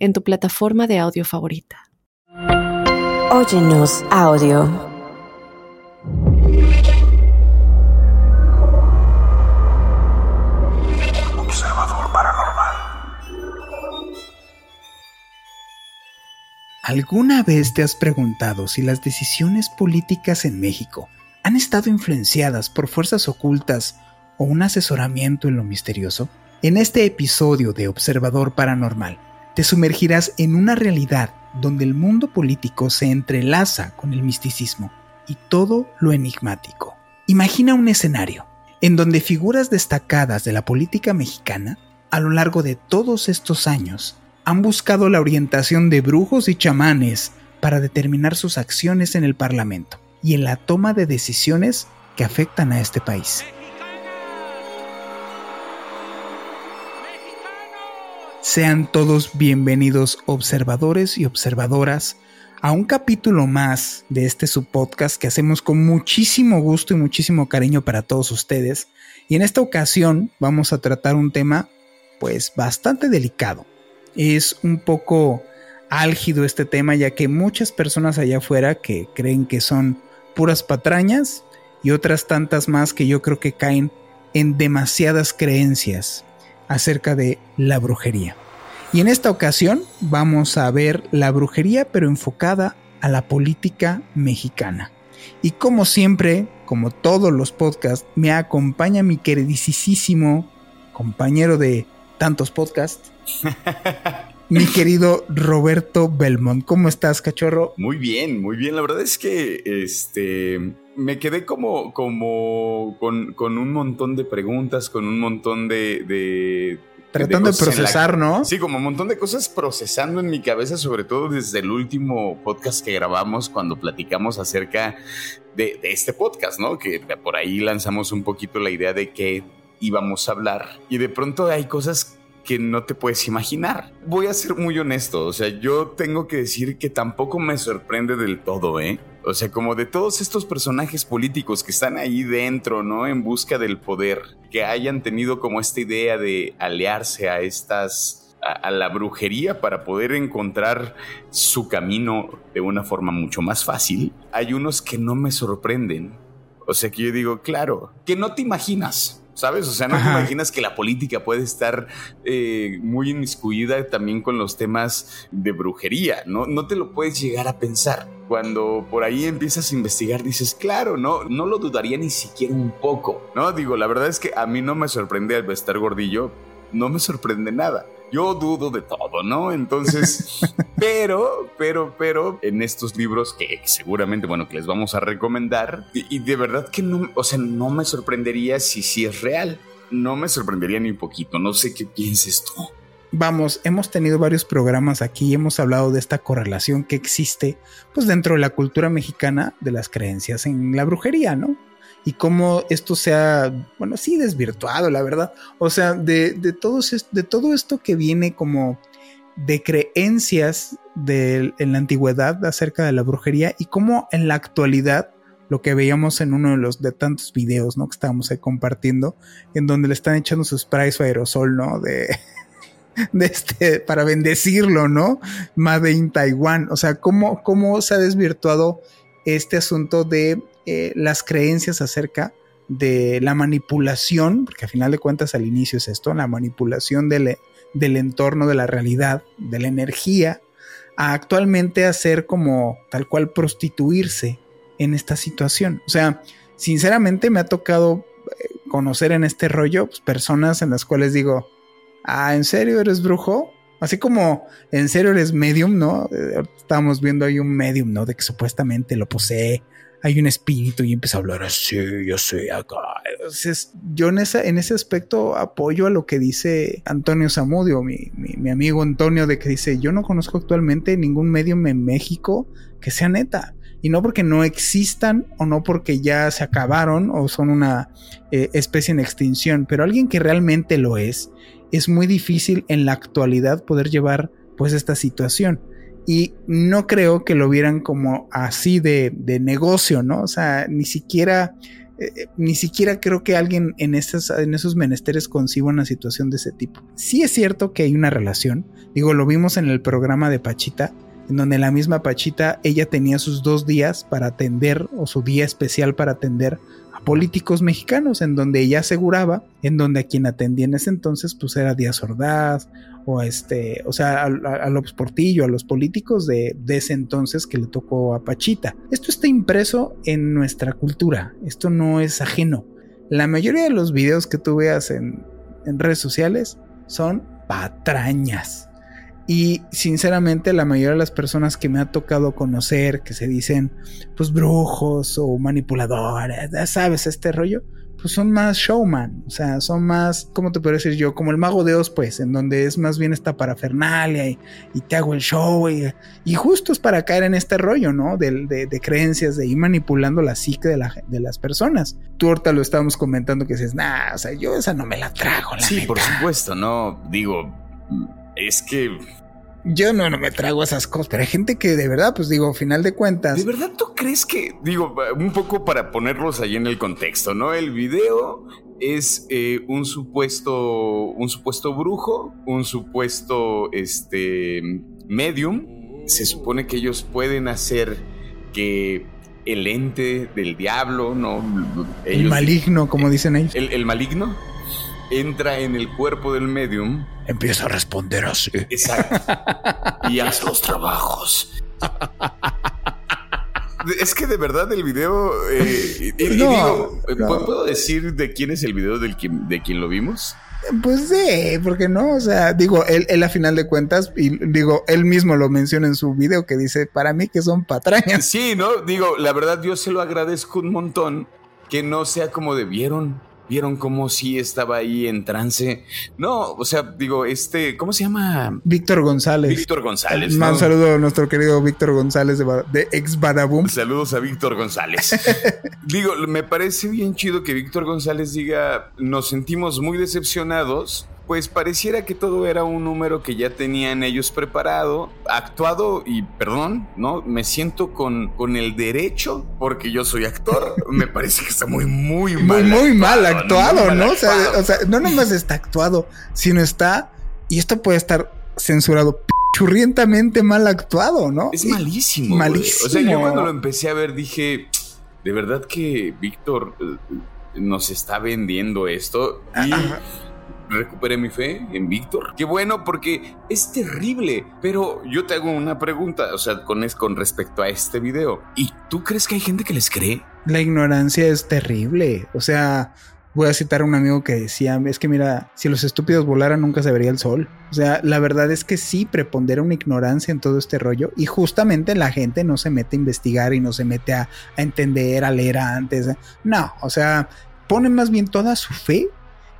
en tu plataforma de audio favorita. Óyenos audio. Observador paranormal. ¿Alguna vez te has preguntado si las decisiones políticas en México han estado influenciadas por fuerzas ocultas o un asesoramiento en lo misterioso? En este episodio de Observador Paranormal, te sumergirás en una realidad donde el mundo político se entrelaza con el misticismo y todo lo enigmático. Imagina un escenario en donde figuras destacadas de la política mexicana a lo largo de todos estos años han buscado la orientación de brujos y chamanes para determinar sus acciones en el Parlamento y en la toma de decisiones que afectan a este país. Sean todos bienvenidos observadores y observadoras a un capítulo más de este subpodcast que hacemos con muchísimo gusto y muchísimo cariño para todos ustedes. Y en esta ocasión vamos a tratar un tema pues bastante delicado. Es un poco álgido este tema ya que muchas personas allá afuera que creen que son puras patrañas y otras tantas más que yo creo que caen en demasiadas creencias acerca de la brujería. Y en esta ocasión vamos a ver la brujería pero enfocada a la política mexicana. Y como siempre, como todos los podcasts, me acompaña mi queridísimo compañero de tantos podcasts, mi querido Roberto Belmont. ¿Cómo estás, cachorro? Muy bien, muy bien. La verdad es que este me quedé como, como con, un montón de preguntas, con un montón de Tratando de, procesar, ¿no? Sí, como un montón de cosas procesando en mi cabeza, sobre todo desde el último podcast que grabamos cuando platicamos acerca de, este podcast, ¿no? Que por ahí lanzamos un poquito la idea de qué íbamos a hablar. Y de pronto hay cosas que no te puedes imaginar. Voy a ser muy honesto, o sea, yo tengo que decir que tampoco me sorprende del todo, ¿eh? O sea, como de todos estos personajes políticos que están ahí dentro, ¿no? En busca del poder, que hayan tenido como esta idea de aliarse a estas, a, la brujería para poder encontrar su camino de una forma mucho más fácil, hay unos que no me sorprenden. O sea, que yo digo, claro, que no te imaginas. ¿Sabes? O sea, no te imaginas que la política puede estar eh, muy inmiscuida también con los temas de brujería, ¿no? No te lo puedes llegar a pensar. Cuando por ahí empiezas a investigar, dices, claro, no, no lo dudaría ni siquiera un poco, ¿no? Digo, la verdad es que a mí no me sorprende al estar gordillo, no me sorprende nada yo dudo de todo, ¿no? Entonces, pero, pero, pero, en estos libros que seguramente, bueno, que les vamos a recomendar, y, de verdad que no, o sea, no me sorprendería si sí es real. No me sorprendería ni un poquito, no sé qué pienses tú. Vamos, hemos tenido varios programas aquí, hemos hablado de esta correlación que existe, pues dentro de la cultura mexicana de las creencias en la brujería, ¿no? Y cómo esto se ha, bueno, sí, desvirtuado, la verdad. O sea, de, de, de todo esto que viene como de creencias de, en la antigüedad acerca de la brujería y cómo en la actualidad lo que veíamos en uno de los de tantos videos, ¿no? Que estábamos ahí compartiendo, en donde le están echando sus sprays o aerosol, ¿no? De, de este, para bendecirlo, ¿no? Made in Taiwán. O sea, cómo, cómo se ha desvirtuado este asunto de eh, las creencias acerca de la manipulación, porque a final de cuentas al inicio es esto, la manipulación del, del entorno, de la realidad, de la energía, a actualmente hacer como tal cual prostituirse en esta situación. O sea, sinceramente me ha tocado eh, conocer en este rollo pues, personas en las cuales digo, ah, ¿en serio eres brujo? Así como en serio eres medium, ¿no? Eh, estábamos viendo ahí un medium, ¿no? De que supuestamente lo posee hay un espíritu y empieza a hablar así, yo soy acá. Entonces, yo en, esa, en ese aspecto apoyo a lo que dice Antonio Zamudio, mi, mi, amigo Antonio, de que dice, yo no conozco actualmente ningún medio en México que sea neta. Y no porque no existan o no porque ya se acabaron o son una eh, especie en extinción, pero alguien que realmente lo es, es muy difícil en la actualidad poder llevar pues esta situación y no creo que lo vieran como así de, negocio, ¿no? O sea, ni siquiera, eh, eh, ni siquiera creo que alguien en, esas, en esos menesteres conciba una situación de ese tipo. Sí es cierto que hay una relación, digo, lo vimos en el programa de Pachita, en donde la misma Pachita, ella tenía sus dos días para atender, o su día especial para atender políticos mexicanos, en donde ella aseguraba, en donde a quien atendía en ese entonces, pues era Díaz Ordaz, o este, o sea, a, a, López Portillo, a los políticos de, ese entonces que le tocó a Pachita. Esto está impreso en nuestra cultura, esto no es ajeno. La mayoría de los videos que tú veas en redes sociales son patrañas. Y sinceramente la mayoría de las personas que me ha tocado conocer, que se dicen pues brujos o manipuladores, ya sabes, este rollo, pues son más showman, o sea, son más, ¿cómo te puedo decir yo? Como el mago de Oz, pues, en donde es más bien esta parafernalia y, te hago el show y, y, justo es para caer en este rollo, ¿no? De, de, creencias, de ir manipulando la psique de, la, de las personas. Tú ahorita lo estábamos comentando que dices, nah, o sea, yo esa no me la trago, la Sí, por supuesto, no, digo, es que yo no, no me trago esas cosas, pero hay gente que de verdad, pues digo, final de cuentas. ¿De verdad tú crees que, digo, un poco para ponerlos ahí en el contexto, ¿no? El video es eh, un supuesto, un supuesto brujo, un supuesto, este, medium. Se supone que ellos pueden hacer que el ente del diablo, ¿no? el maligno, como dicen ellos. el maligno entra en el cuerpo del medium. Empieza a responder así. Exacto. y hace los trabajos. Es que de verdad el video. Eh, no, ¿puedo decir de quién es el video del de quien lo vimos? Pues sí, porque no, o sea, digo, él, él, a final de cuentas, y digo, él mismo lo menciona en su video que dice, para mí que son patrañas. Sí, ¿no? Digo, la verdad yo se lo agradezco un montón que no sea como debieron vieron cómo sí estaba ahí en trance. No, o sea, digo, este, ¿cómo se llama? Víctor González. Víctor González. Un saludo a nuestro querido Víctor González de, de ex Badaboom. Saludos a Víctor González. digo, me parece bien chido que Víctor González diga, nos sentimos muy decepcionados pues pareciera que todo era un número que ya tenían ellos preparado, actuado y perdón, ¿no? Me siento con, con el derecho, porque yo soy actor, me parece que está muy, muy mal. Muy, muy mal actuado, ¿no? O, sea, o sea, no nomás está actuado, sino está, y esto puede estar censurado churrientamente mal actuado, ¿no? Es malísimo. Malísimo. O sea, yo cuando lo empecé a ver dije, de verdad que Víctor eh, nos está vendiendo esto. Y recuperé mi fe en Víctor. Qué bueno porque es terrible. Pero yo te hago una pregunta, o sea, con, con respecto a este video. ¿Y tú crees que hay gente que les cree? La ignorancia es terrible. O sea, voy a citar a un amigo que decía, es que mira, si los estúpidos volaran nunca se vería el sol. O sea, la verdad es que sí prepondera una ignorancia en todo este rollo y justamente la gente no se mete a investigar y no se mete a, a entender, a leer antes. No, o sea, pone más bien toda su fe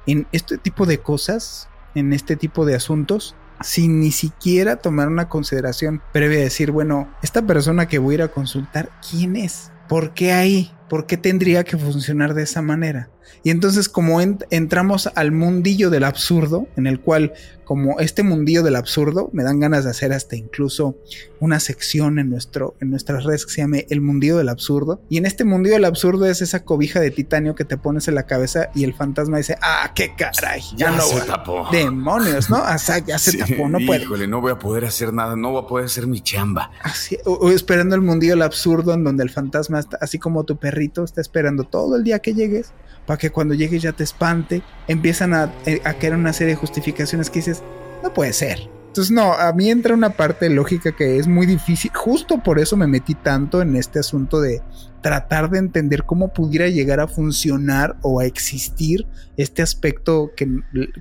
en este tipo de cosas, en este tipo de asuntos, sin ni siquiera tomar una consideración previa de decir, bueno, esta persona que voy a ir a consultar, ¿quién es? ¿Por qué ahí? ¿Por qué tendría que funcionar de esa manera? Y entonces como entramos al mundillo del absurdo, en el cual como este mundillo del absurdo, me dan ganas de hacer hasta incluso una sección en, nuestro, en nuestras redes que se llame El mundillo del absurdo. Y en este mundillo del absurdo es esa cobija de titanio que te pones en la cabeza y el fantasma dice, ah, qué caray, ya, no se tapó. Demonios, ¿no? O sea, ya se tapó, no puede. Híjole, no voy a poder hacer nada, no voy a poder hacer mi chamba. Así, o, esperando el mundillo del absurdo en donde el fantasma está, así como tu perrito, está esperando todo el día que llegues para que cuando llegues ya te espante. Empiezan a, eh, a una serie de justificaciones que dices, no puede ser. Entonces, no, a mí entra una parte lógica que es muy difícil. Justo por eso me metí tanto en este asunto de tratar de entender cómo pudiera llegar a funcionar o a existir este aspecto que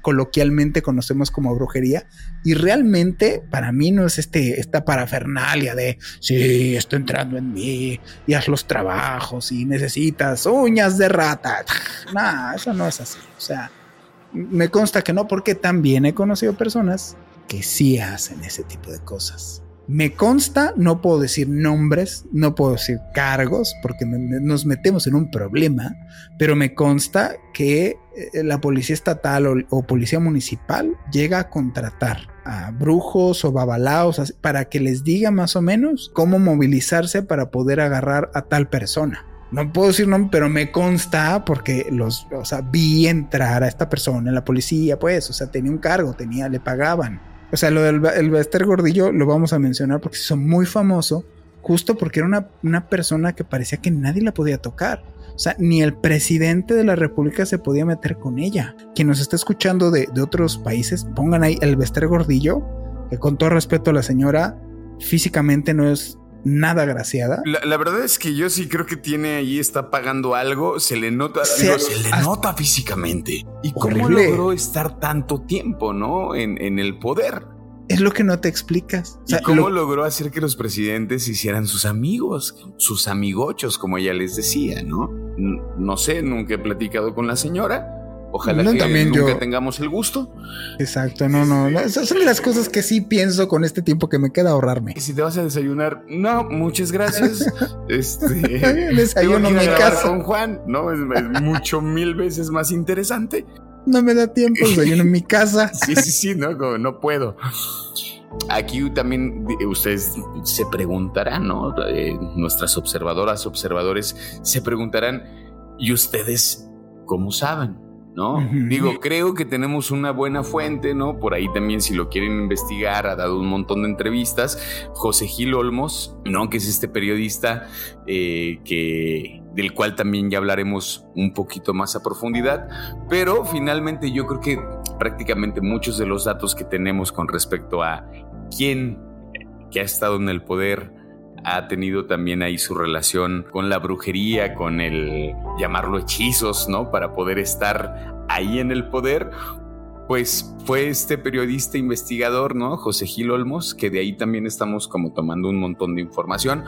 coloquialmente conocemos como brujería. Y realmente para mí no es este, esta parafernalia de, sí, estoy entrando en mí y haz los trabajos y necesitas uñas de rata. No, eso no es así. O sea, me consta que no, porque también he conocido personas que sí hacen ese tipo de cosas. Me consta, no puedo decir nombres, no puedo decir cargos, porque nos metemos en un problema, pero me consta que eh, la policía estatal o, policía municipal llega a contratar a brujos o babalaos para que les diga más o menos cómo movilizarse para poder agarrar a tal persona. No puedo decir nombre, pero me consta porque los, o sea, vi entrar a esta persona en la policía, pues, o sea, tenía un cargo, tenía, le pagaban. O sea, lo del el Bester Gordillo lo vamos a mencionar porque se hizo muy famoso, justo porque era una, una persona que parecía que nadie la podía tocar. O sea, ni el presidente de la República se podía meter con ella. Quien nos está escuchando de, de otros países, pongan ahí el Bester Gordillo, que con todo respeto a la señora, físicamente no es nada graciada. La, verdad es que yo sí creo que tiene ahí, está pagando algo, se le nota, se, le nota físicamente. ¿Y cómo logró estar tanto tiempo, no? En, el poder. Es lo que no te explicas. ¿Y cómo logró hacer que los presidentes hicieran sus amigos, sus amigochos, como ella les decía, ¿no? No sé, nunca he platicado con la señora, Ojalá que también nunca tengamos el gusto. Exacto, no, no, Esas son las cosas que sí pienso con este tiempo que me queda ahorrarme. Y si te vas a desayunar, no, muchas gracias. este, desayuno en mi casa. con Juan, ¿no? Es, mucho mil veces más interesante. No me da tiempo, desayuno en mi casa. sí, sí, sí, no, no puedo. Aquí también ustedes se preguntarán, ¿no? Eh, nuestras observadoras, observadores se preguntarán, ¿y ustedes cómo saben? ¿No? Digo, creo que tenemos una buena fuente, ¿no? Por ahí también, si lo quieren investigar, ha dado un montón de entrevistas. José Gil Olmos, ¿no? Que es este periodista eh, que, del cual también ya hablaremos un poquito más a profundidad. Pero finalmente yo creo que prácticamente muchos de los datos que tenemos con respecto a quién que ha estado en el poder, ha tenido también ahí su relación con la brujería, con el llamarlo hechizos, ¿no? Para poder estar ahí en el poder. Pues fue este periodista investigador, ¿no? José Gil Olmos, que de ahí también estamos como tomando un montón de información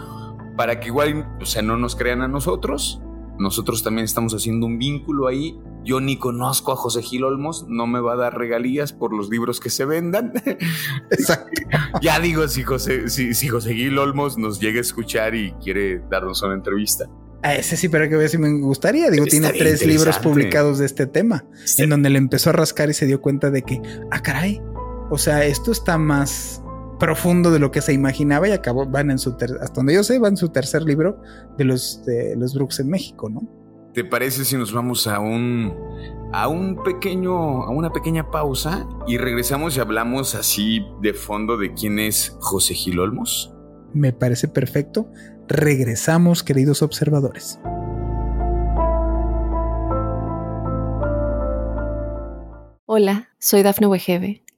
para que igual, o sea, no nos crean a nosotros, nosotros también estamos haciendo un vínculo ahí. Yo ni conozco a José Gil Olmos, no me va a dar regalías por los libros que se vendan. Exacto. ya digo, si José, si, José Gil Olmos nos llega a escuchar y quiere darnos una entrevista. A ese sí, pero que ver si me gustaría. Digo, tiene tres libros publicados de este tema, en donde le empezó a rascar y se dio cuenta de que, ah, caray, o sea, esto está más profundo de lo que se imaginaba y acabó, van en su, hasta donde yo sé, van en su tercer libro de los, de los Brooks en México, ¿no? ¿Te parece si nos vamos a un, a un pequeño, a una pequeña pausa y regresamos y hablamos así de fondo de quién es José Gil Olmos? Me parece perfecto. Regresamos, queridos observadores. Hola, soy Dafne Wegebe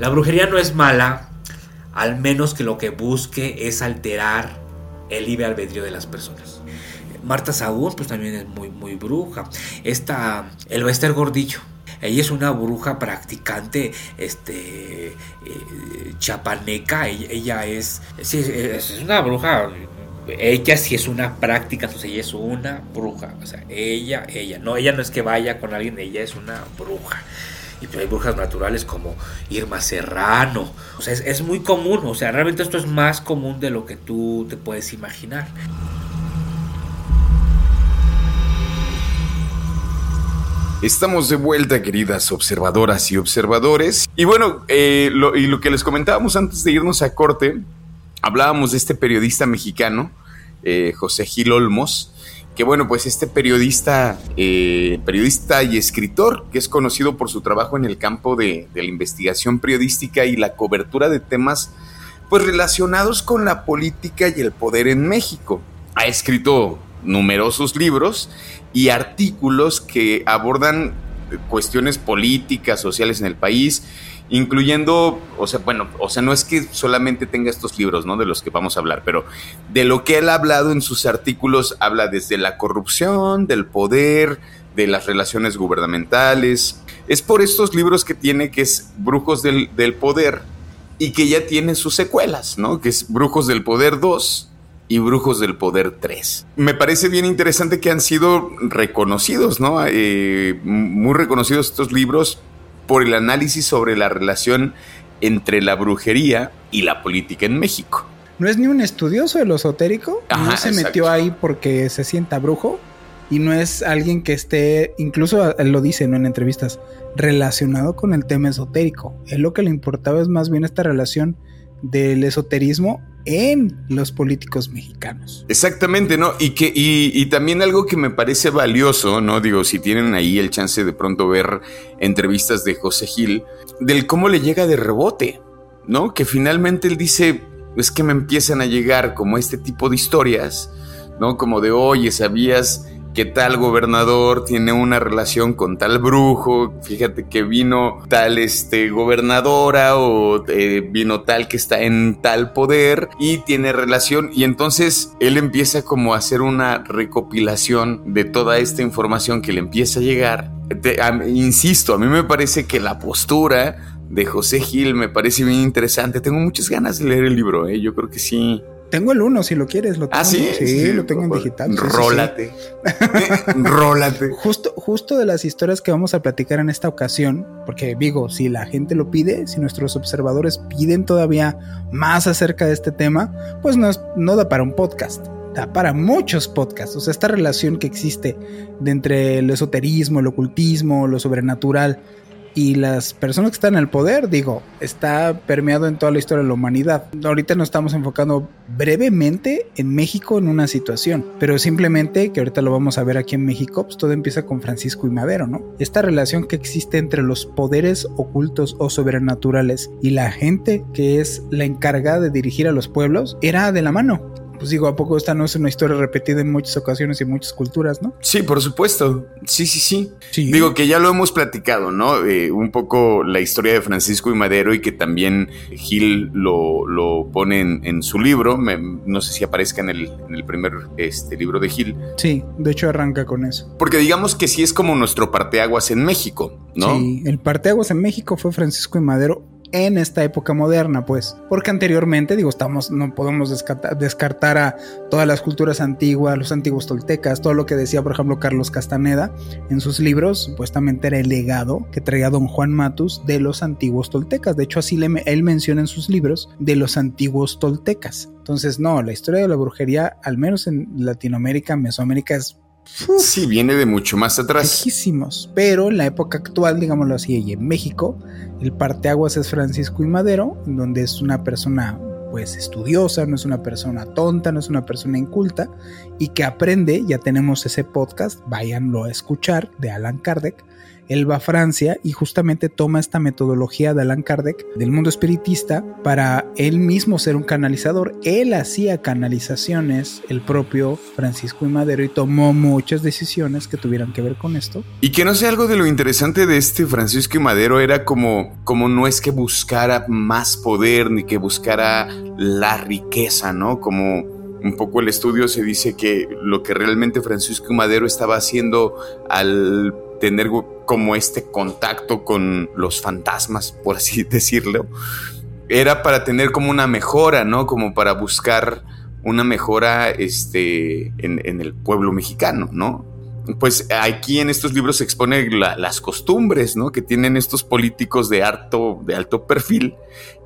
La brujería no es mala, al menos que lo que busque es alterar el libre albedrío de las personas. Marta Sagún, pues también es muy, muy bruja. Esta, el Bester Gordillo, ella es una bruja practicante, este, eh, chapaneca, ella, es, es una bruja ella sí es una práctica, entonces ella es una bruja. O sea, ella, ella, no, ella no es que vaya con alguien, ella es una bruja. Y pues hay brujas naturales como Irma Serrano. O sea, es, muy común. O sea, realmente esto es más común de lo que tú te puedes imaginar. Estamos de vuelta, queridas observadoras y observadores. Y bueno, eh, lo, y lo que les comentábamos antes de irnos a corte, hablábamos de este periodista mexicano, eh, José Gil Olmos, que bueno, pues este periodista, eh, periodista y escritor, que es conocido por su trabajo en el campo de, de la investigación periodística y la cobertura de temas pues relacionados con la política y el poder en México. Ha escrito numerosos libros y artículos que abordan cuestiones políticas, sociales en el país, incluyendo, o sea, bueno, o sea, no es que solamente tenga estos libros, ¿no? De los que vamos a hablar, pero de lo que él ha hablado en sus artículos, habla desde la corrupción, del poder, de las relaciones gubernamentales. Es por estos libros que tiene, que es Brujos del, del Poder, y que ya tiene sus secuelas, ¿no? Que es Brujos del Poder 2 y Brujos del Poder 3. Me parece bien interesante que han sido reconocidos, ¿no? Eh, muy reconocidos estos libros por el análisis sobre la relación entre la brujería y la política en México. No es ni un estudioso de lo esotérico, no se metió ahí porque se sienta brujo y no es alguien que esté, incluso él lo dice ¿no? en entrevistas, relacionado con el tema esotérico. Él lo que le importaba es más bien esta relación del esoterismo en los políticos mexicanos. Exactamente, ¿no? Y que, y, también algo que me parece valioso, ¿no? Digo, si tienen ahí el chance de pronto ver entrevistas de José Gil, del cómo le llega de rebote, ¿no? Que finalmente él dice, es que me empiezan a llegar como este tipo de historias, ¿no? Como de, oye, ¿sabías que tal gobernador tiene una relación con tal brujo, fíjate que vino tal este gobernadora o eh, vino tal que está en tal poder y tiene relación y entonces él empieza como a hacer una recopilación de toda esta información que le empieza a llegar. insisto, a mí me parece que la postura de José Gil me parece bien interesante. Tengo muchas ganas de leer el libro, ¿eh? yo creo que sí tengo el uno, si lo quieres. Lo ah, tengo, ¿Ah, sí? sí, lo tengo en digital. Rólate. Rólate. Justo, justo de las historias que vamos a platicar en esta ocasión, porque digo, si la gente lo pide, si nuestros observadores piden todavía más acerca de este tema, pues no, no da para un podcast da para muchos podcasts. O sea, esta relación que existe de entre el esoterismo, el ocultismo, lo sobrenatural y las personas que están en el poder, digo, está permeado en toda la historia de la humanidad. Ahorita nos estamos enfocando brevemente en México en una situación, pero simplemente que ahorita lo vamos a ver aquí en México, pues todo empieza con Francisco y Madero, ¿no? Esta relación que existe entre los poderes ocultos o sobrenaturales y la gente que es la encargada de dirigir a los pueblos era de la mano pues digo, ¿a poco esta no es una historia repetida en muchas ocasiones y en muchas culturas, no? Sí, por supuesto. Sí, sí, sí. Digo que ya lo hemos platicado, ¿no? Eh, un poco la historia de Francisco y Madero y que también Gil lo, lo pone en, su libro. no sé si aparezca en el, en el primer este, libro de Gil. Sí, de hecho arranca con eso. Porque digamos que sí es como nuestro parteaguas en México, ¿no? Sí, el parteaguas en México fue Francisco y Madero en esta época moderna, pues, porque anteriormente, digo, estamos, no podemos descartar, a todas las culturas antiguas, los antiguos toltecas, todo lo que decía, por ejemplo, Carlos Castaneda en sus libros, supuestamente era el legado que traía don Juan Matus de los antiguos toltecas. De hecho, así le, él menciona en sus libros de los antiguos toltecas. Entonces, no, la historia de la brujería, al menos en Latinoamérica, Mesoamérica, es sí, viene de mucho más atrás. pero en la época actual, digámoslo así, y en México, el parteaguas es Francisco y Madero, donde es una persona pues estudiosa, no es una persona tonta, no es una persona inculta y que aprende, ya tenemos ese podcast, váyanlo a escuchar de Alan Kardec, él va a Francia y justamente toma esta metodología de Alan Kardec del mundo espiritista para él mismo ser un canalizador. Él hacía canalizaciones, el propio Francisco y Madero, y tomó muchas decisiones que tuvieran que ver con esto. Y que no sé, algo de lo interesante de este Francisco y Madero era como, como no es que buscara más poder ni que buscara la riqueza, ¿no? Como un poco el estudio se dice que lo que realmente Francisco Madero estaba haciendo al tener como este contacto con los fantasmas, por así decirlo, era para tener como una mejora, ¿no? Como para buscar una mejora este, en, el pueblo mexicano, ¿no? Pues aquí en estos libros se expone las costumbres, ¿no? Que tienen estos políticos de alto, de alto perfil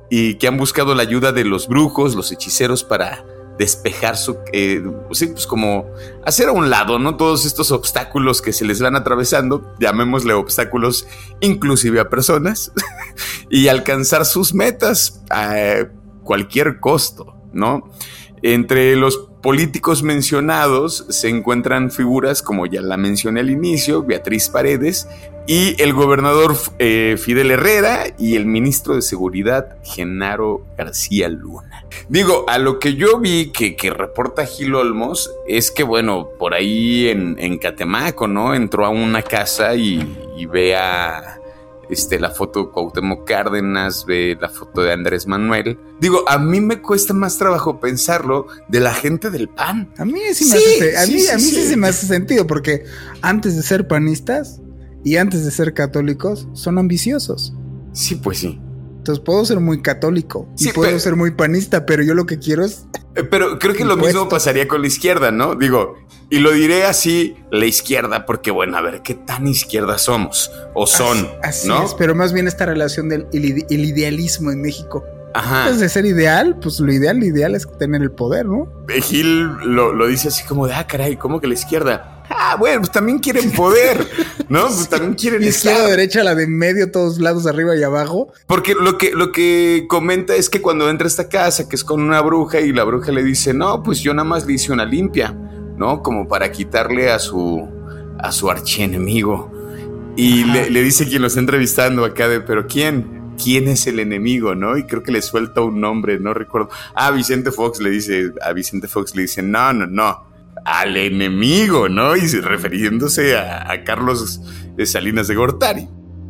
y que han buscado la ayuda de los brujos, los hechiceros para despejar su, eh, sí, pues como hacer a un lado, ¿no? Todos estos obstáculos que se les van atravesando, llamémosle obstáculos inclusive a personas, y alcanzar sus metas a cualquier costo, ¿no? Entre los políticos mencionados se encuentran figuras como ya la mencioné al inicio, Beatriz Paredes, y el gobernador eh, Fidel Herrera y el ministro de Seguridad Genaro García Luna. Digo, a lo que yo vi que, reporta Gil Olmos es que, bueno, por ahí en, en Catemaco, ¿no? Entró a una casa y, y ve a este, la foto de Cuauhtémoc Cárdenas, ve la foto de Andrés Manuel. Digo, a mí me cuesta más trabajo pensarlo de la gente del PAN. A mí sí me hace, a mí, a mí sí se me hace sentido, porque antes de ser panistas y antes de ser católicos, son ambiciosos. Sí, pues sí. Entonces puedo ser muy católico y puedo ser muy panista, pero yo lo que quiero es. Eh, pero creo que lo mismo pasaría con la izquierda, ¿no? Digo, y lo diré así, la izquierda, porque bueno, a ver, ¿qué tan izquierda somos? O son, así, ¿no? es, pero más bien esta relación del el, idealismo en México. Ajá. Antes de ser ideal, pues lo ideal, lo ideal es tener el poder, ¿no? Gil lo, lo dice así como de, ah, caray, ¿cómo que la izquierda? Ah, bueno, pues también quieren poder, ¿no? Pues también quieren Izquierda, derecha, la de medio, todos lados, arriba y abajo. Porque lo que, lo que comenta es que cuando entra a esta casa, que es con una bruja, y la bruja le dice, no, pues yo nada más le hice una limpia, ¿no? Como para quitarle a su, a su archienemigo. Y le, le, dice quien lo está entrevistando acá de, pero ¿quién? ¿Quién es el enemigo, no? Y creo que le suelta un nombre, no recuerdo. Ah, Vicente Fox le dice, a Vicente Fox le dice, no, no, no al enemigo, ¿no? Y refiriéndose a, Carlos Salinas de Gortari.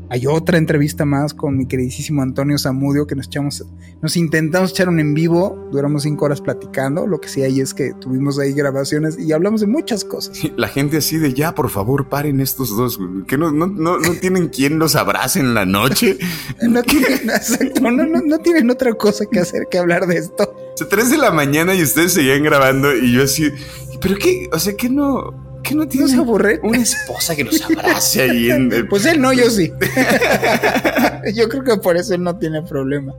Hay otra entrevista más con mi queridísimo Antonio Zamudio que nos echamos, nos intentamos echar un en vivo, duramos cinco horas platicando, lo que sí hay es que tuvimos ahí grabaciones y hablamos de muchas cosas. La gente así de ya, por favor, paren estos dos, que no, no, no, no tienen quien los abrace en la noche. no, tienen, no, no, no tienen otra cosa que hacer que hablar de esto. O tres de la mañana y ustedes seguían grabando y yo así, ¿pero qué? O sea, ¿qué no, qué no tiene se aburre? una esposa que nos abrace ahí en el... Pues él no, yo sí. yo creo que por eso él no tiene problema.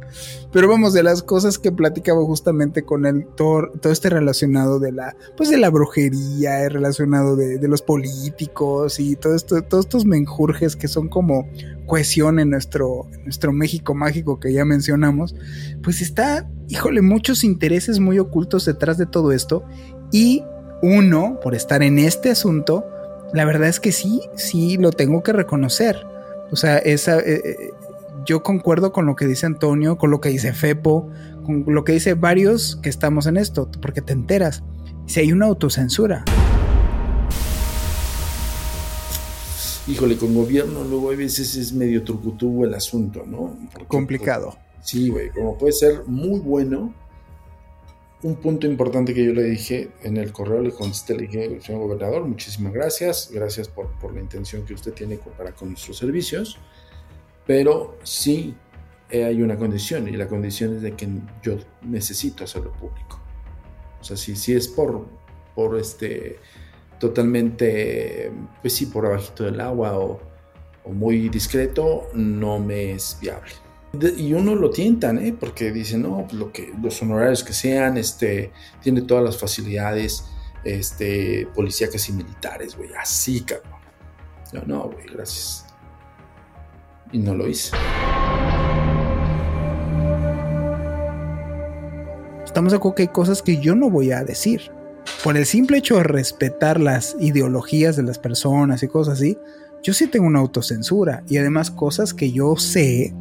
Pero vamos, de las cosas que platicaba justamente con él, todo, todo este relacionado de la, pues de la brujería, relacionado de, de los políticos y todo esto, todos estos menjurjes que son como cohesión en nuestro, en nuestro México mágico que ya mencionamos, pues está híjole, muchos intereses muy ocultos detrás de todo esto y uno, por estar en este asunto, la verdad es que sí, sí lo tengo que reconocer. O sea, esa, eh, eh, yo concuerdo con lo que dice Antonio, con lo que dice Fepo, con lo que dice varios que estamos en esto, porque te enteras. Si hay una autocensura. Híjole, con gobierno luego a veces es medio trucutubo el asunto, ¿no? Complicado. Sí, güey, como puede ser muy bueno. Un punto importante que yo le dije en el correo, le contesté, le dije, señor gobernador, muchísimas gracias, gracias por, por la intención que usted tiene para con nuestros servicios, pero sí eh, hay una condición, y la condición es de que yo necesito hacerlo público. O sea, si, si es por, por este, totalmente, pues sí, por abajito del agua o, o muy discreto, no me es viable y uno lo tientan, ¿eh? Porque dicen, no, pues lo que, los honorarios que sean, este, tiene todas las facilidades, este, policíacas y militares, güey, así, cabrón. No, no, güey, gracias. Y no lo hice. Estamos de acuerdo que hay cosas que yo no voy a decir. Por el simple hecho de respetar las ideologías de las personas y cosas así, yo sí tengo una autocensura. Y además cosas que yo sé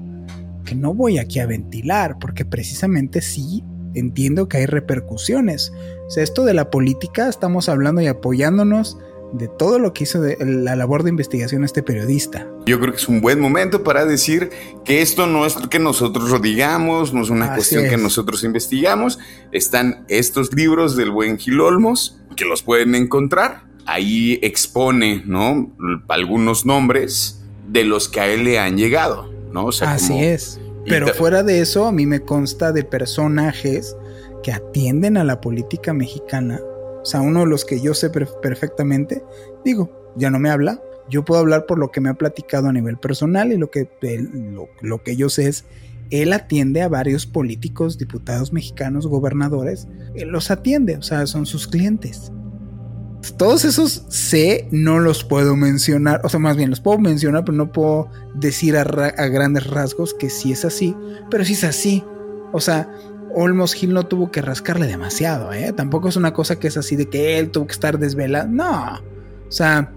que no voy aquí a ventilar, porque precisamente sí entiendo que hay repercusiones. O sea, esto de la política, estamos hablando y apoyándonos de todo lo que hizo de la labor de investigación este periodista. Yo creo que es un buen momento para decir que esto no es que nosotros lo digamos, no es una cuestión que nosotros investigamos. Están estos libros del buen Gil Olmos, que los pueden encontrar. Ahí expone, ¿no? Algunos nombres de los que a él le han llegado. Así es. Pero fuera de eso, a mí me consta de personajes que atienden a la política mexicana. O sea, uno de los que yo sé perfectamente, digo, ya no me habla. Yo puedo hablar por lo que me ha platicado a nivel personal y lo que, lo, que yo sé es él atiende a varios políticos, diputados mexicanos, gobernadores, él los atiende, o sea, son sus clientes. Todos esos sé, no los puedo mencionar, o sea, más bien los puedo mencionar, pero no puedo decir a, grandes rasgos que sí es así, pero sí es así. O sea, Olmos Hill no tuvo que rascarle demasiado, ¿eh? Tampoco es una cosa que es así de que él tuvo que estar desvelado, no. O sea,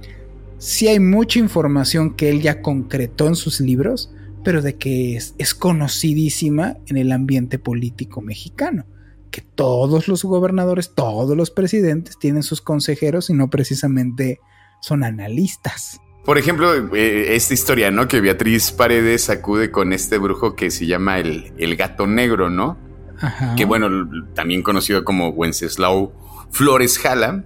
sí hay mucha información que él ya concretó en sus libros, pero de que es conocidísima en el ambiente político mexicano que todos los gobernadores, todos los presidentes tienen sus consejeros y no precisamente son analistas. Por ejemplo, eh, esta historia, ¿no? Que Beatriz Paredes acude con este brujo que se llama el, el gato negro, ¿no? Ajá. Que bueno, también conocido como Wenceslao Flores Jala,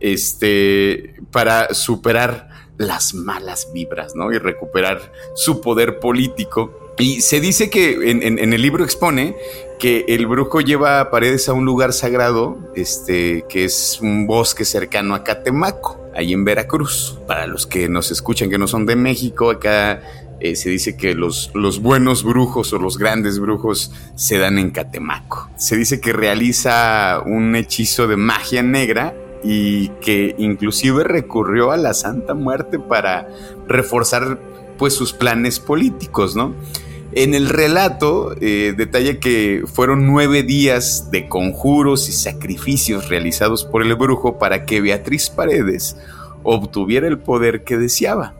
este, para superar las malas vibras, ¿no? Y recuperar su poder político y se dice que en, el libro expone que el brujo lleva a Paredes a un lugar sagrado, este, que es un bosque cercano a Catemaco, ahí en Veracruz. Para los que nos escuchan que no son de México, acá eh, se dice que los, los buenos brujos o los grandes brujos se dan en Catemaco. Se dice que realiza un hechizo de magia negra y que inclusive recurrió a la Santa Muerte para reforzar pues sus planes políticos, ¿no? En el relato eh, detalla que fueron nueve días de conjuros y sacrificios realizados por el brujo para que Beatriz Paredes obtuviera el poder que deseaba.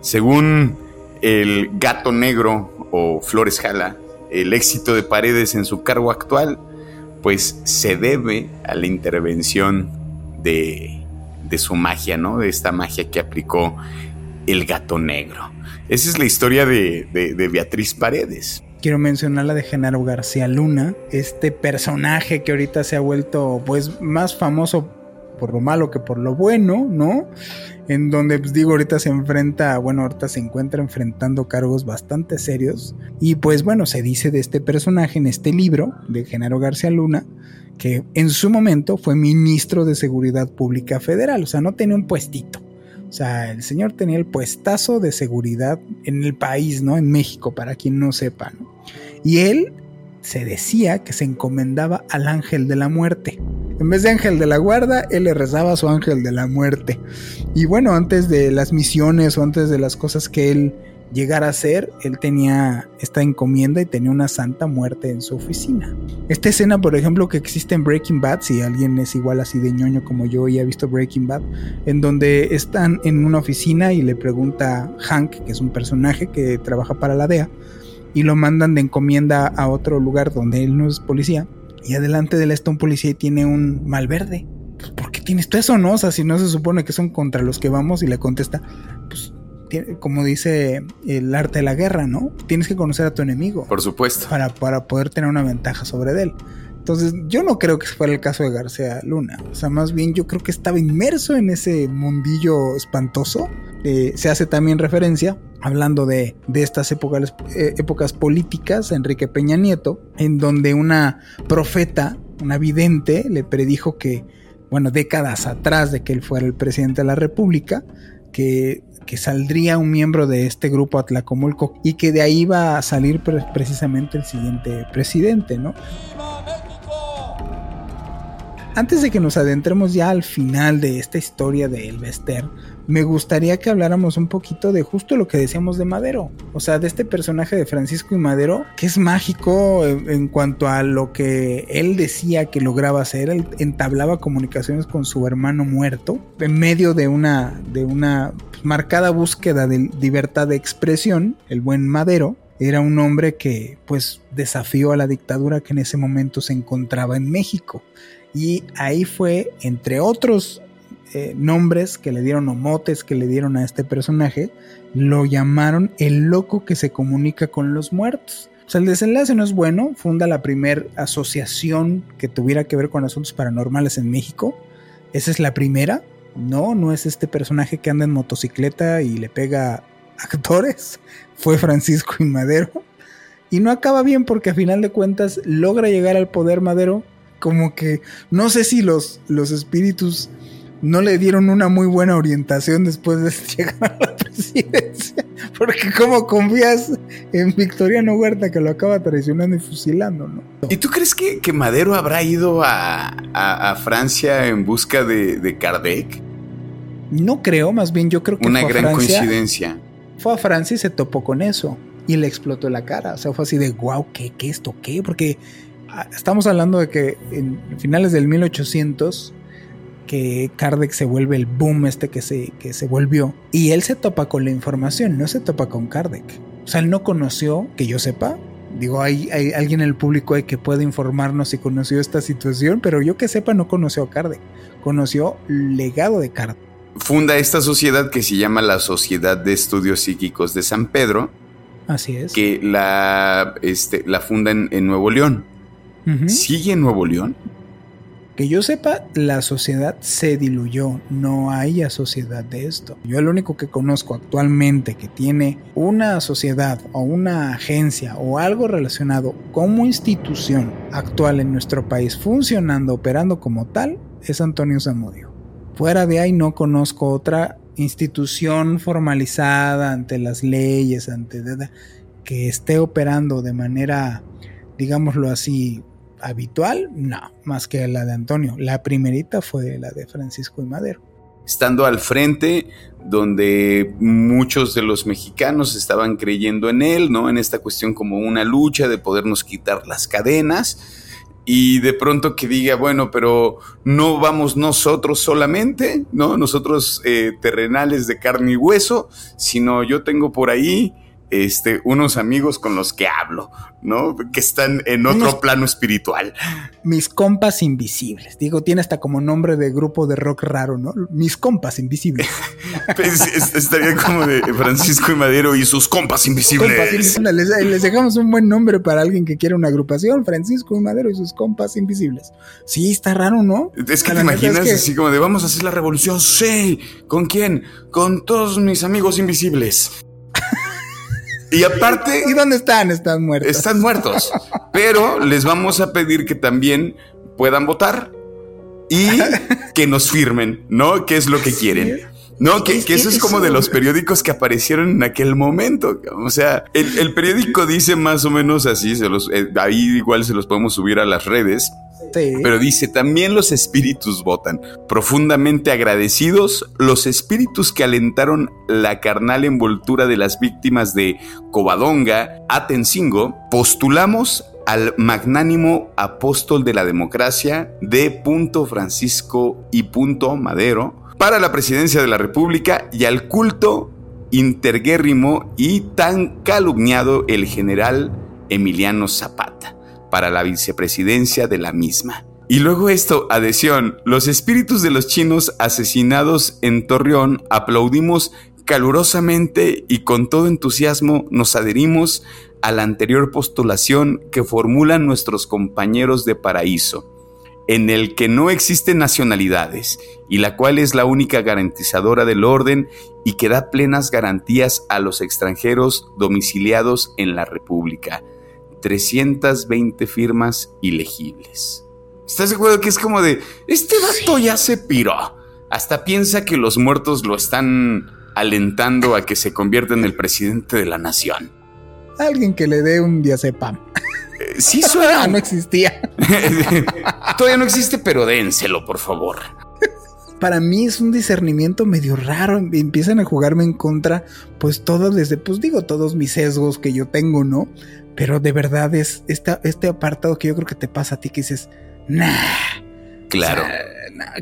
Según el gato negro o Flores Jala, el éxito de Paredes en su cargo actual, pues se debe a la intervención de, de su magia, ¿no? De esta magia que aplicó el gato negro. Esa es la historia de, Beatriz Paredes. Quiero mencionar la de Genaro García Luna, este personaje que ahorita se ha vuelto pues más famoso por lo malo que por lo bueno, ¿no? En donde, pues digo, ahorita se enfrenta, bueno, ahorita se encuentra enfrentando cargos bastante serios. Y pues bueno, se dice de este personaje en este libro de Genaro García Luna, que en su momento fue ministro de Seguridad Pública Federal, o sea, no tenía un puestito. O sea, el señor tenía el puestazo de seguridad en el país, ¿no? En México, para quien no sepa, ¿no? Y él se decía que se encomendaba al ángel de la muerte. En vez de ángel de la guarda, él le rezaba a su ángel de la muerte. Y bueno, antes de las misiones o antes de las cosas que él llegar a ser, él tenía esta encomienda y tenía una santa muerte en su oficina. Esta escena, por ejemplo, que existe en Breaking Bad, si alguien es igual así de ñoño como yo y ha visto Breaking Bad, en donde están en una oficina y le pregunta Hank, que es un personaje que trabaja para la DEA, y lo mandan de encomienda a otro lugar donde él no es policía, y adelante de él está un policía y tiene un malverde. Pues, ¿Por qué tienes tú eso, no? O sea, si no se supone que son contra los que vamos y le contesta, pues como dice el arte de la guerra, ¿no? Tienes que conocer a tu enemigo. Por supuesto. Para, para poder tener una ventaja sobre él. Entonces, yo no creo que fuera el caso de García Luna. O sea, más bien yo creo que estaba inmerso en ese mundillo espantoso. Eh, se hace también referencia, hablando de, de estas épocas, eh, épocas políticas, Enrique Peña Nieto, en donde una profeta, una vidente, le predijo que, bueno, décadas atrás de que él fuera el presidente de la República, que que saldría un miembro de este grupo Atlacomulco y que de ahí va a salir precisamente el siguiente presidente, ¿no? Antes de que nos adentremos ya al final de esta historia de Elvester, me gustaría que habláramos un poquito de justo lo que decíamos de Madero. O sea, de este personaje de Francisco y Madero, que es mágico en, cuanto a lo que él decía que lograba hacer. Él entablaba comunicaciones con su hermano muerto en medio de una, de una marcada búsqueda de libertad de expresión. El buen Madero era un hombre que pues desafió a la dictadura que en ese momento se encontraba en México. Y ahí fue, entre otros eh, nombres que le dieron o motes que le dieron a este personaje, lo llamaron el loco que se comunica con los muertos. O sea, el desenlace no es bueno, funda la primera asociación que tuviera que ver con asuntos paranormales en México. Esa es la primera. No, no es este personaje que anda en motocicleta y le pega actores. Fue Francisco y Madero. Y no acaba bien porque a final de cuentas logra llegar al poder Madero. Como que no sé si los, los espíritus no le dieron una muy buena orientación después de llegar a la presidencia. Porque cómo confías en Victoriano Huerta que lo acaba traicionando y fusilando, ¿no? ¿Y tú crees que, Madero habrá ido a, Francia en busca de, Kardec? No creo, más bien yo creo que una gran coincidencia. Fue a Francia y se topó con eso y le explotó la cara. O sea, fue así de, wow, ¿qué, qué esto, qué? Porque estamos hablando de que en finales del 1800 que Kardec se vuelve el boom este que se, que se volvió. Y él se topa con la información, no se topa con Kardec. O sea, él no conoció, que yo sepa. Digo, hay, hay alguien en el público que puede informarnos si conoció esta situación, pero yo que sepa no conoció a Kardec. Conoció el legado de Kardec. Funda esta sociedad que se llama la Sociedad de Estudios Psíquicos de San Pedro. Así es. Que la, este, la funda en, Nuevo León. ¿Sigue en Nuevo León? Que yo sepa, la sociedad se diluyó, no hay sociedad de esto. Yo el único que conozco actualmente que tiene una sociedad o una agencia o algo relacionado como institución actual en nuestro país funcionando, operando como tal, es Antonio Zamudio. Fuera de ahí no conozco otra institución formalizada ante las leyes, ante que esté operando de manera, digámoslo así, habitual, no, más que la de Antonio. La primerita fue la de Francisco y Madero. Estando al frente, donde muchos de los mexicanos estaban creyendo en él, ¿no? En esta cuestión como una lucha de podernos quitar las cadenas. Y de pronto que diga, bueno, pero no vamos nosotros solamente, ¿no? Nosotros eh, terrenales de carne y hueso, sino yo tengo por ahí este, unos amigos con los que hablo, ¿no? Que están en otro plano espiritual. Mis compas invisibles. Digo, tiene hasta como nombre de grupo de rock raro, ¿no? Mis compas invisibles. Pues, estaría como de Francisco y Madero y sus compas invisibles. Les, dejamos un buen nombre para alguien que quiera una agrupación. Francisco y Madero y sus compas invisibles. Sí, está raro, ¿no? Es que te imaginas así como de vamos a hacer la revolución. Sí. ¿Con quién? Con todos mis amigos invisibles. Y aparte. ¿Y dónde están? Están muertos. Están muertos. Pero les vamos a pedir que también puedan votar y que nos firmen, ¿no? ¿Qué es lo que quieren? No, que, eso es como de los periódicos que aparecieron en aquel momento. O sea, el, periódico dice más o menos así, se los, eh, ahí igual se los podemos subir a las redes. Pero dice, también los espíritus votan. Profundamente agradecidos, los espíritus que alentaron la carnal envoltura de las víctimas de Covadonga, Atencingo, postulamos al magnánimo apóstol de la democracia de Punto Francisco y Punto Madero para la presidencia de la República y al culto interguérrimo y tan calumniado el general Emiliano Zapata para la vicepresidencia de la misma. Y luego esto, adhesión, los espíritus de los chinos asesinados en Torreón aplaudimos calurosamente y con todo entusiasmo nos adherimos a la anterior postulación que formulan nuestros compañeros de paraíso, en el que no existen nacionalidades y la cual es la única garantizadora del orden y que da plenas garantías a los extranjeros domiciliados en la República 320 firmas ilegibles. ¿Estás de acuerdo que es como de, este dato ya se piró? Hasta piensa que los muertos lo están alentando a que se convierta en el presidente de la nación. Alguien que le dé un diazepam. Eh, sí suena. no existía. Todavía no existe, pero dénselo, por favor. Para mí es un discernimiento medio raro. Empiezan a jugarme en contra, pues todo desde, pues digo, todos mis sesgos que yo tengo, ¿no? Pero de verdad es este apartado que yo creo que te pasa a ti que dices, nah. Claro.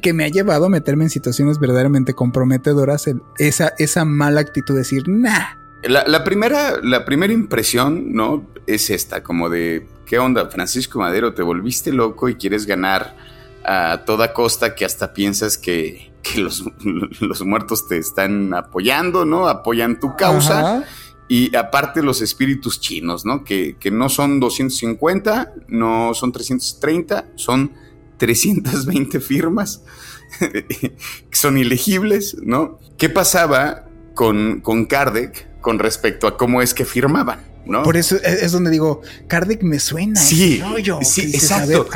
que me ha llevado a meterme en situaciones verdaderamente comprometedoras, esa, esa mala actitud de decir, nah. La, primera, la primera impresión, ¿no? Es esta, como de, ¿qué onda, Francisco Madero? ¿Te volviste loco y quieres ganar a toda costa que hasta piensas que, los, los, muertos te están apoyando, ¿no? Apoyan tu causa. Y aparte los espíritus chinos, ¿no? Que, no son 250, no son 330, son 320 firmas que son ilegibles, ¿no? ¿Qué pasaba con, con Kardec con respecto a cómo es que firmaban? ¿no? Por eso es, donde digo, Kardec me suena. Sí, sí, exacto.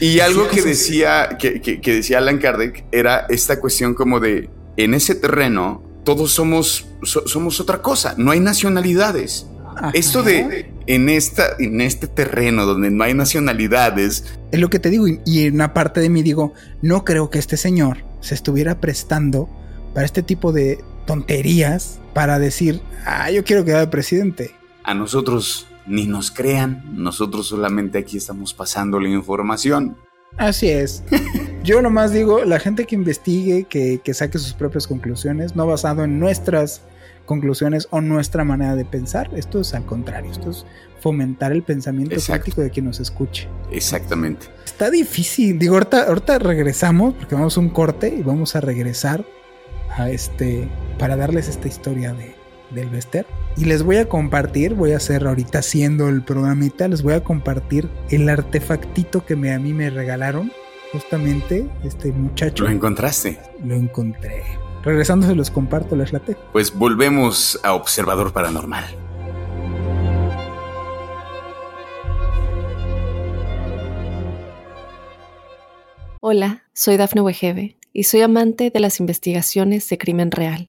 y algo que decía, que, que, decía Alan Kardec era esta cuestión como de, en ese terreno, todos somos, somos otra cosa, no hay nacionalidades. Esto de en, esta, en este terreno donde no hay nacionalidades. Es lo que te digo, y en una parte de mí digo, no creo que este señor se estuviera prestando para este tipo de tonterías para decir, ah, yo quiero quedar presidente. A nosotros ni nos crean, nosotros solamente aquí estamos pasando la información. Así es. Yo nomás digo, la gente que investigue, que, que saque sus propias conclusiones, no basado en nuestras conclusiones o nuestra manera de pensar. Esto es al contrario, esto es fomentar el pensamiento crítico de quien nos escuche. Exactamente. Está difícil. Digo, ahorita, ahorita regresamos, porque vamos a un corte y vamos a regresar a este para darles esta historia de, del Bester. Y les voy a compartir, voy a hacer ahorita haciendo el programita, les voy a compartir el artefactito que me, a mí me regalaron. Justamente este muchacho. ¿Lo encontraste? Lo encontré. Regresando se los comparto, les late. Pues volvemos a Observador Paranormal. Hola, soy Dafne Wegebe y soy amante de las investigaciones de crimen real.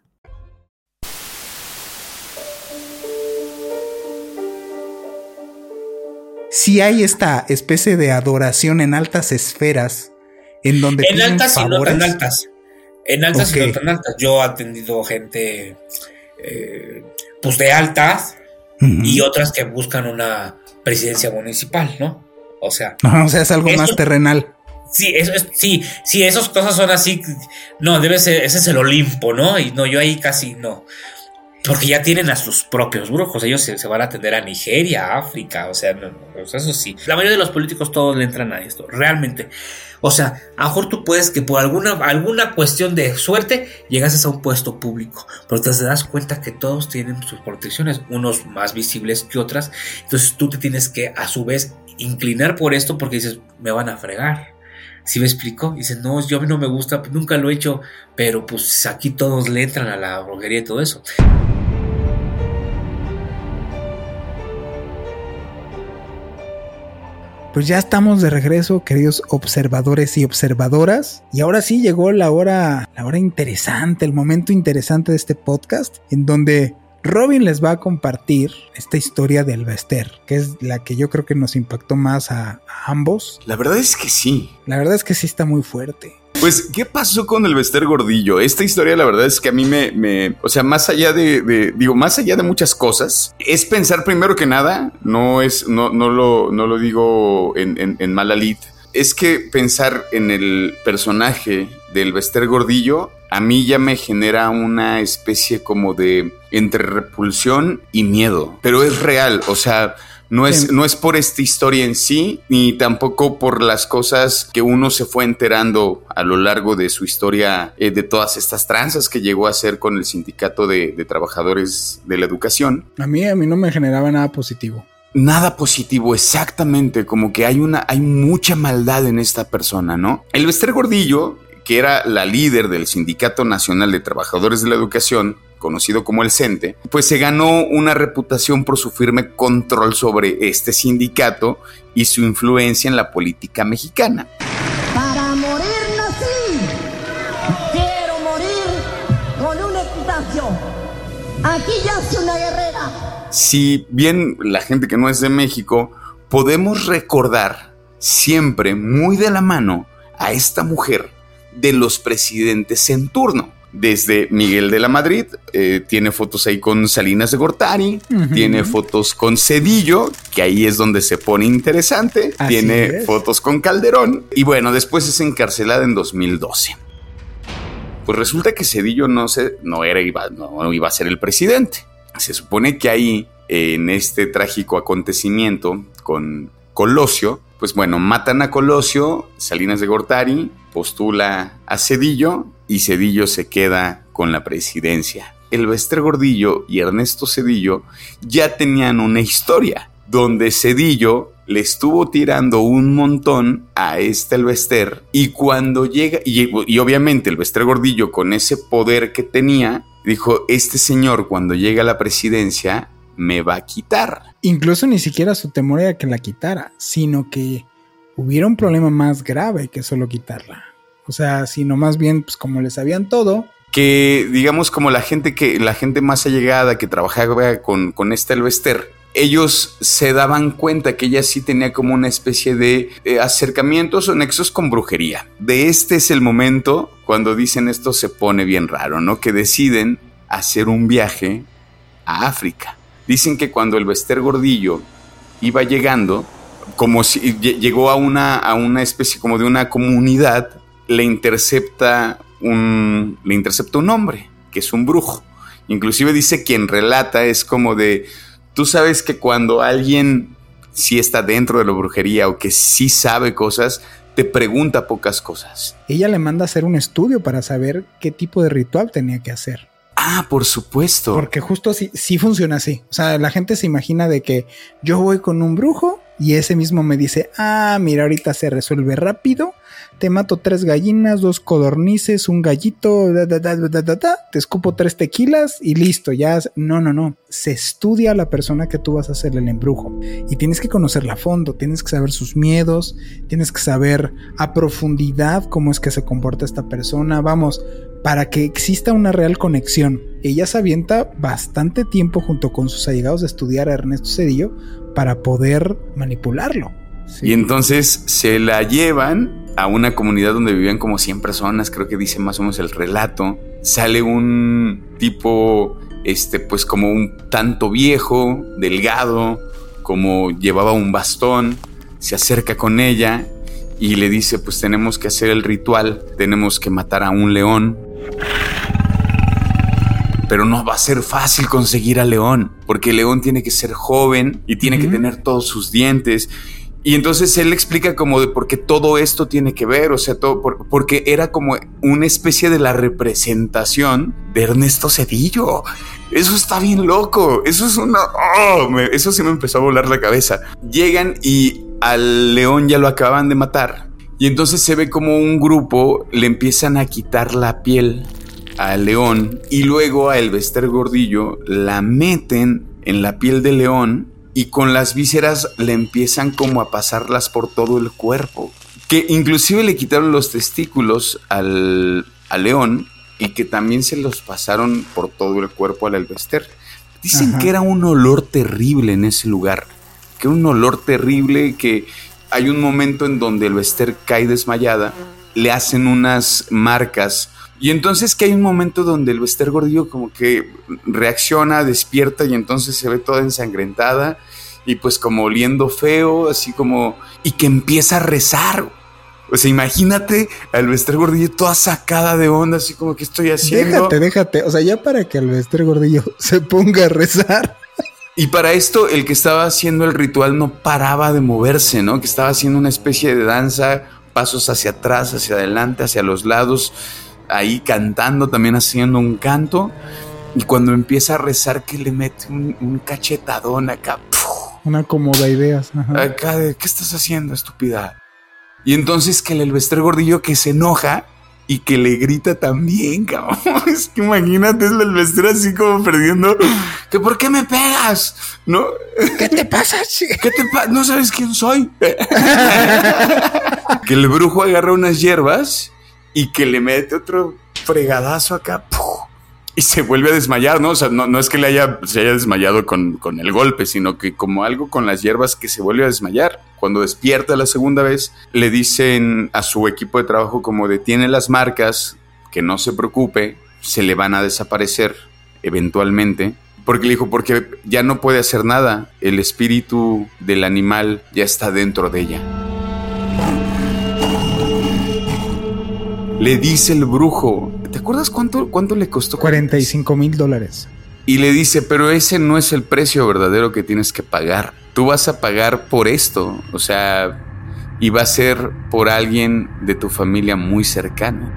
Si hay esta especie de adoración en altas esferas, en donde... En altas y no en altas. En altas y no tan altas. Yo he atendido gente eh, pues de altas y otras que buscan una presidencia municipal, ¿no? O sea. o sea, es algo más terrenal. Sí, eso es, sí, sí, esas cosas son así. No, debe ser, ese es el Olimpo, ¿no? Y no, yo ahí casi no. Porque ya tienen a sus propios brujos. Ellos se, van a atender a Nigeria, África. O sea, eso sí. La mayoría de los políticos todos le entran a esto. Realmente. O sea, a lo mejor tú puedes que por alguna, alguna cuestión de suerte llegases a un puesto público, pero te das cuenta que todos tienen sus protecciones, unos más visibles que otras. Entonces tú te tienes que a su vez inclinar por esto porque dices, me van a fregar. Si me explico? Dices, no, yo a mí no me gusta, nunca lo he hecho, pero pues aquí todos le entran a la brujería y todo eso. Pues ya estamos de regreso, queridos observadores y observadoras. Y ahora sí llegó la hora, la hora interesante, el momento interesante de este podcast, en donde Robin les va a compartir esta historia del Bester, que es la que yo creo que nos impactó más a, ambos. La verdad es que sí. La verdad es que sí está muy fuerte. Pues, ¿qué pasó con el Bester Gordillo? Esta historia, la verdad es que a mí me, o sea, más allá de, digo, más allá de muchas cosas, es pensar primero que nada, no es, no, no lo, no lo digo en, en, en mala lid, es que pensar en el personaje del Bester Gordillo a mí ya me genera una especie como de entre repulsión y miedo, pero es real, o sea, no es, no es por esta historia en sí, ni tampoco por las cosas que uno se fue enterando a lo largo de su historia, eh, de todas estas tranzas que llegó a hacer con el sindicato de, trabajadores de la educación. A mí, a mí no me generaba nada positivo. Nada positivo, exactamente, como que hay una, hay mucha maldad en esta persona, ¿no? El Bester Gordillo, que era la líder del Sindicato Nacional de Trabajadores de la Educación, conocido como el CENTE, pues se ganó una reputación por su firme control sobre este sindicato y su influencia en la política mexicana. Para morir nací. Quiero morir con una equitación. Aquí yace una guerrera. Si bien la gente que no es de México, podemos recordar siempre muy de la mano a esta mujer de los presidentes en turno desde Miguel de la Madrid, eh, tiene fotos ahí con Salinas de Gortari, tiene fotos con Cedillo, que ahí es donde se pone interesante, tiene fotos con Calderón, y bueno, después es encarcelada en 2012. Pues resulta que Cedillo no, se, no, era, iba, no iba a ser el presidente. Se supone que ahí, en este trágico acontecimiento con Colosio, pues bueno, matan a Colosio, Salinas de Gortari postula a Cedillo y Cedillo se queda con la presidencia. Elvester Gordillo y Ernesto Cedillo ya tenían una historia donde Cedillo le estuvo tirando un montón a este Elvester y cuando llega, y, y obviamente Elvester Gordillo con ese poder que tenía, dijo, este señor cuando llega a la presidencia me va a quitar. Incluso ni siquiera su temor era que la quitara, sino que hubiera un problema más grave que solo quitarla. O sea, sino más bien, pues como le sabían todo. Que digamos como la gente que, la gente más allegada que trabajaba con, con este Elvester, ellos se daban cuenta que ella sí tenía como una especie de eh, acercamientos o nexos con brujería. De este es el momento cuando dicen esto se pone bien raro, ¿no? Que deciden hacer un viaje a África. Dicen que cuando el Bester Gordillo iba llegando, como si llegó a una, especie como de una comunidad, le intercepta un, le intercepta un hombre, que es un brujo. Inclusive dice quien relata es como de, tú sabes que cuando alguien sí está dentro de la brujería o que sí sabe cosas, te pregunta pocas cosas. Ella le manda a hacer un estudio para saber qué tipo de ritual tenía que hacer. Ah, por supuesto. Porque justo sí, sí funciona así. O sea, la gente se imagina de que yo voy con un brujo y ese mismo me dice, ah, mira, ahorita se resuelve rápido. Te mato tres gallinas, dos codornices, un gallito, da, da, da, te escupo tres tequilas y listo, ya. No, no, no. Se estudia a la persona que tú vas a hacer el embrujo. Y tienes que conocerla a fondo, tienes que saber sus miedos, tienes que saber a profundidad cómo es que se comporta esta persona. Vamos, para que exista una real conexión. Ella se avienta bastante tiempo junto con sus allegados de estudiar a Ernesto Cedillo para poder manipularlo. Y entonces se la llevan a una comunidad donde vivían como 100 personas, creo que dice más o menos el relato. Sale un tipo, este, pues como un tanto viejo, delgado, como llevaba un bastón, se acerca con ella y le dice, pues tenemos que hacer el ritual, tenemos que matar a un león. Pero no va a ser fácil conseguir a León, porque León tiene que ser joven y tiene uh -huh. que tener todos sus dientes. Y entonces él explica como de por qué todo esto tiene que ver, o sea, todo por, porque era como una especie de la representación de Ernesto Cedillo. Eso está bien loco. Eso es una. Oh, me, eso sí me empezó a volar la cabeza. Llegan y al león ya lo acaban de matar. Y entonces se ve como un grupo le empiezan a quitar la piel al león y luego a Elvester Gordillo la meten en la piel del león y con las vísceras le empiezan como a pasarlas por todo el cuerpo. Que inclusive le quitaron los testículos al, al león y que también se los pasaron por todo el cuerpo al Elvester. Dicen Ajá. que era un olor terrible en ese lugar, que un olor terrible que hay un momento en donde Elvester cae desmayada, le hacen unas marcas y entonces que hay un momento donde el Bester Gordillo como que reacciona, despierta y entonces se ve toda ensangrentada y pues como oliendo feo, así como... y que empieza a rezar. O sea, imagínate al Bester Gordillo toda sacada de onda, así como que estoy haciendo. Déjate, déjate. O sea, ya para que el Bester Gordillo se ponga a rezar. Y para esto, el que estaba haciendo el ritual no paraba de moverse, ¿no? Que estaba haciendo una especie de danza, pasos hacia atrás, hacia adelante, hacia los lados ahí cantando, también haciendo un canto. Y cuando empieza a rezar, que le mete un, un cachetadón acá. ¡puf! Una cómoda ideas. Ajá. Acá de, ¿qué estás haciendo, estúpida? Y entonces que el Elvester Gordillo que se enoja y que le grita también, cabrón. Es que imagínate, es el Elvester así como perdiendo. ¿Que por qué me pegas? ¿No? ¿Qué te pasa? ¿Qué te pasa? ¿No sabes quién soy? que el brujo agarra unas hierbas y que le mete otro fregadazo acá ¡puf! y se vuelve a desmayar, ¿no? O sea, no, es que le haya, se haya desmayado con, con, el golpe, sino que como algo con las hierbas que se vuelve a desmayar. Cuando despierta la segunda vez, le dicen a su equipo de trabajo como detiene las marcas, que no se preocupe, se le van a desaparecer eventualmente. Porque le dijo, porque ya no puede hacer nada, el espíritu del animal ya está dentro de ella. Le dice el brujo, ¿te acuerdas cuánto, cuánto le costó? 45 mil dólares. Y le dice, pero ese no es el precio verdadero que tienes que pagar. Tú vas a pagar por esto. O sea, y va a ser por alguien de tu familia muy cercano.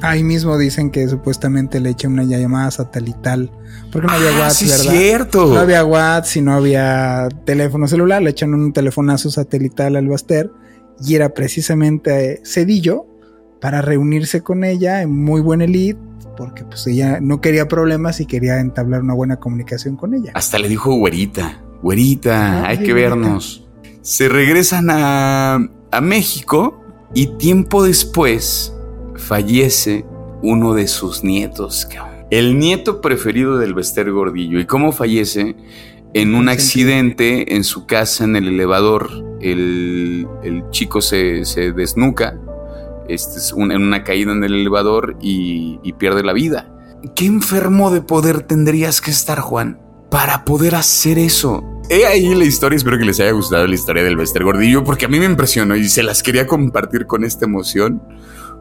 Ahí mismo dicen que supuestamente le echa una llamada satelital. Porque no había Ah, WhatsApp, sí, ¿verdad? cierto. No había WhatsApp y no había teléfono celular. Le echan un telefonazo satelital al Baster. Y era precisamente Cedillo para reunirse con ella en muy buena elite. Porque pues ella no quería problemas y quería entablar una buena comunicación con ella. Hasta le dijo güerita, güerita, Ah, hay que güerita. vernos. Se regresan a, a México y tiempo después fallece uno de sus nietos. cabrón. El nieto preferido del Bester Gordillo. ¿Y cómo fallece? En un accidente en su casa, en el elevador. El, el chico se, se desnuca este, es un- en una caída en el elevador y, y pierde la vida. ¿Qué enfermo de poder tendrías que estar, Juan, para poder hacer eso? He ahí la historia, espero que les haya gustado la historia del Bester Gordillo, porque a mí me impresionó y se las quería compartir con esta emoción,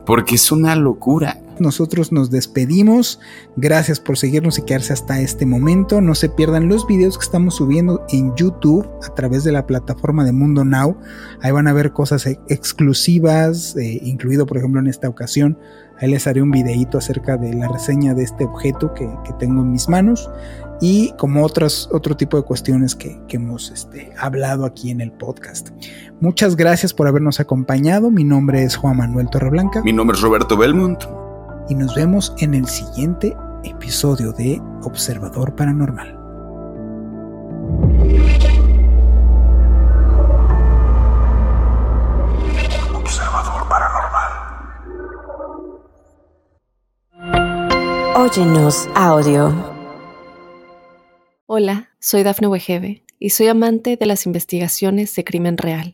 porque es una locura. Nosotros nos despedimos. Gracias por seguirnos y quedarse hasta este momento. No se pierdan los videos que estamos subiendo en YouTube a través de la plataforma de Mundo Now. Ahí van a ver cosas e- exclusivas, eh, incluido por ejemplo en esta ocasión. Ahí les haré un videíto acerca de la reseña de este objeto que, tengo en mis manos y como otras, otro tipo de cuestiones que, que hemos este, hablado aquí en el podcast. Muchas gracias por habernos acompañado. Mi nombre es Juan Manuel Torreblanca Mi nombre es Roberto Belmont. Y nos vemos en el siguiente episodio de Observador Paranormal. Óyenos audio. Hola, soy Dafne Wegebe y soy amante de las investigaciones de crimen real.